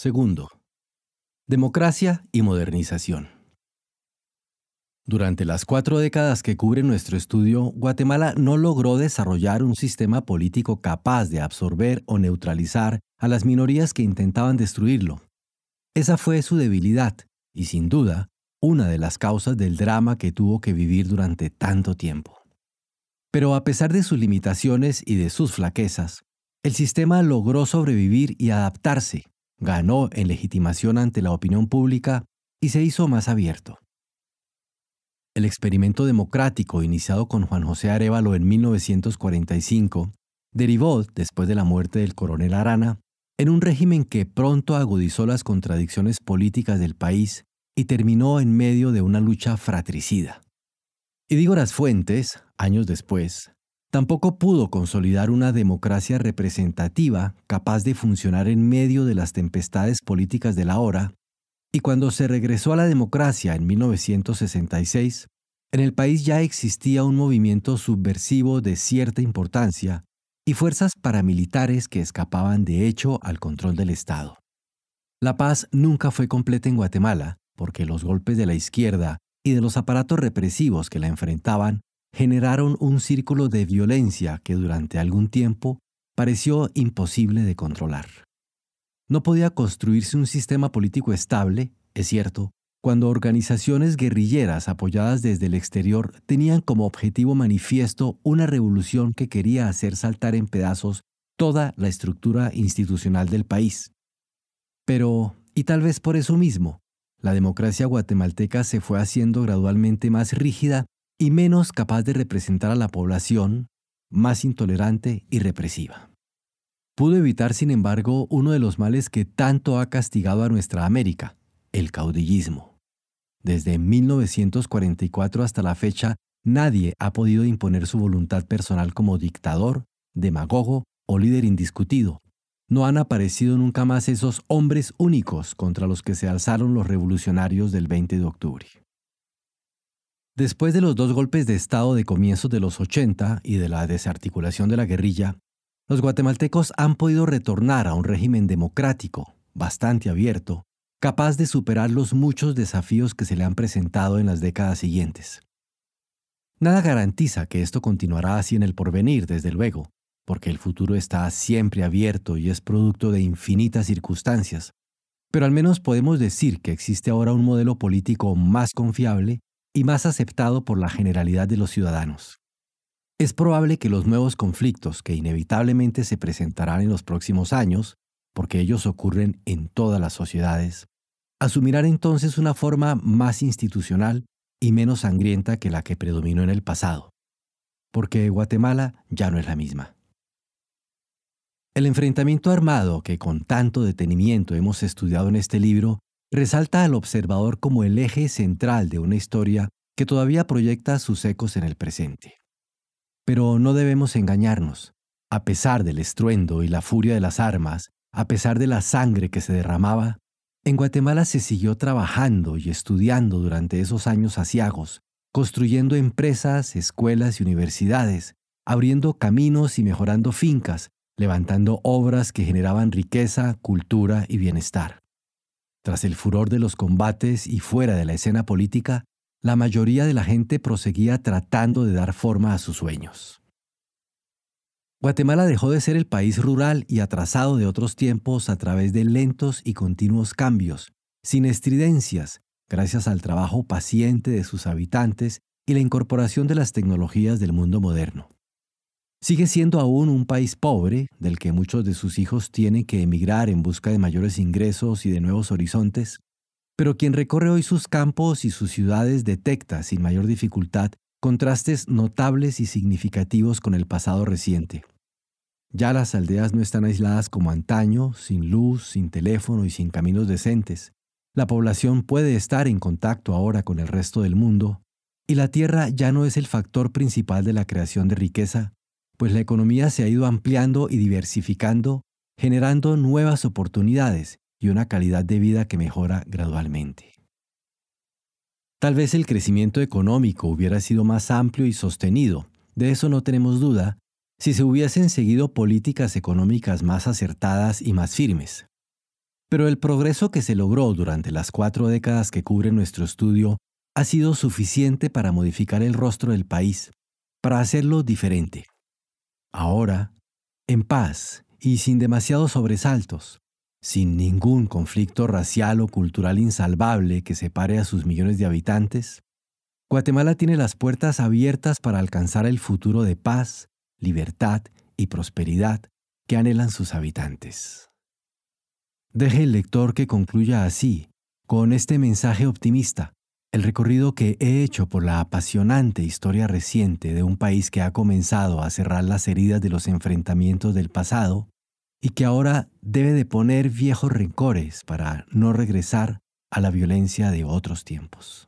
Segundo, democracia y modernización. Durante las cuatro décadas que cubre nuestro estudio, Guatemala no logró desarrollar un sistema político capaz de absorber o neutralizar a las minorías que intentaban destruirlo. Esa fue su debilidad y sin duda una de las causas del drama que tuvo que vivir durante tanto tiempo. Pero a pesar de sus limitaciones y de sus flaquezas, el sistema logró sobrevivir y adaptarse, ganó en legitimación ante la opinión pública y se hizo más abierto. El experimento democrático iniciado con Juan José Arevalo en 1945 derivó, después de la muerte del coronel Arana, en un régimen que pronto agudizó las contradicciones políticas del país y terminó en medio de una lucha fratricida. Y Dígoras Fuentes, años después, tampoco pudo consolidar una democracia representativa capaz de funcionar en medio de las tempestades políticas de la hora y cuando se regresó a la democracia en 1966, en el país ya existía un movimiento subversivo de cierta importancia y fuerzas paramilitares que escapaban de hecho al control del Estado. La paz nunca fue completa en Guatemala, porque los golpes de la izquierda y de los aparatos represivos que la enfrentaban generaron un círculo de violencia que durante algún tiempo pareció imposible de controlar. No podía construirse un sistema político estable, es cierto, cuando organizaciones guerrilleras apoyadas desde el exterior tenían como objetivo manifiesto una revolución que quería hacer saltar en pedazos toda la estructura institucional del país. Pero, y tal vez por eso mismo, la democracia guatemalteca se fue haciendo gradualmente más rígida y menos capaz de representar a la población, más intolerante y represiva pudo evitar, sin embargo, uno de los males que tanto ha castigado a nuestra América, el caudillismo. Desde 1944 hasta la fecha, nadie ha podido imponer su voluntad personal como dictador, demagogo o líder indiscutido. No han aparecido nunca más esos hombres únicos contra los que se alzaron los revolucionarios del 20 de octubre. Después de los dos golpes de Estado de comienzos de los 80 y de la desarticulación de la guerrilla, los guatemaltecos han podido retornar a un régimen democrático, bastante abierto, capaz de superar los muchos desafíos que se le han presentado en las décadas siguientes. Nada garantiza que esto continuará así en el porvenir, desde luego, porque el futuro está siempre abierto y es producto de infinitas circunstancias, pero al menos podemos decir que existe ahora un modelo político más confiable y más aceptado por la generalidad de los ciudadanos. Es probable que los nuevos conflictos que inevitablemente se presentarán en los próximos años, porque ellos ocurren en todas las sociedades, asumirán entonces una forma más institucional y menos sangrienta que la que predominó en el pasado, porque Guatemala ya no es la misma. El enfrentamiento armado que con tanto detenimiento hemos estudiado en este libro resalta al observador como el eje central de una historia que todavía proyecta sus ecos en el presente. Pero no debemos engañarnos. A pesar del estruendo y la furia de las armas, a pesar de la sangre que se derramaba, en Guatemala se siguió trabajando y estudiando durante esos años asiagos, construyendo empresas, escuelas y universidades, abriendo caminos y mejorando fincas, levantando obras que generaban riqueza, cultura y bienestar. Tras el furor de los combates y fuera de la escena política, la mayoría de la gente proseguía tratando de dar forma a sus sueños. Guatemala dejó de ser el país rural y atrasado de otros tiempos a través de lentos y continuos cambios, sin estridencias, gracias al trabajo paciente de sus habitantes y la incorporación de las tecnologías del mundo moderno. Sigue siendo aún un país pobre, del que muchos de sus hijos tienen que emigrar en busca de mayores ingresos y de nuevos horizontes, pero quien recorre hoy sus campos y sus ciudades detecta sin mayor dificultad contrastes notables y significativos con el pasado reciente. Ya las aldeas no están aisladas como antaño, sin luz, sin teléfono y sin caminos decentes. La población puede estar en contacto ahora con el resto del mundo, y la tierra ya no es el factor principal de la creación de riqueza, pues la economía se ha ido ampliando y diversificando, generando nuevas oportunidades y una calidad de vida que mejora gradualmente. Tal vez el crecimiento económico hubiera sido más amplio y sostenido, de eso no tenemos duda, si se hubiesen seguido políticas económicas más acertadas y más firmes. Pero el progreso que se logró durante las cuatro décadas que cubre nuestro estudio ha sido suficiente para modificar el rostro del país, para hacerlo diferente. Ahora, en paz y sin demasiados sobresaltos, sin ningún conflicto racial o cultural insalvable que separe a sus millones de habitantes, Guatemala tiene las puertas abiertas para alcanzar el futuro de paz, libertad y prosperidad que anhelan sus habitantes. Deje el lector que concluya así, con este mensaje optimista, el recorrido que he hecho por la apasionante historia reciente de un país que ha comenzado a cerrar las heridas de los enfrentamientos del pasado y que ahora debe de poner viejos rencores para no regresar a la violencia de otros tiempos.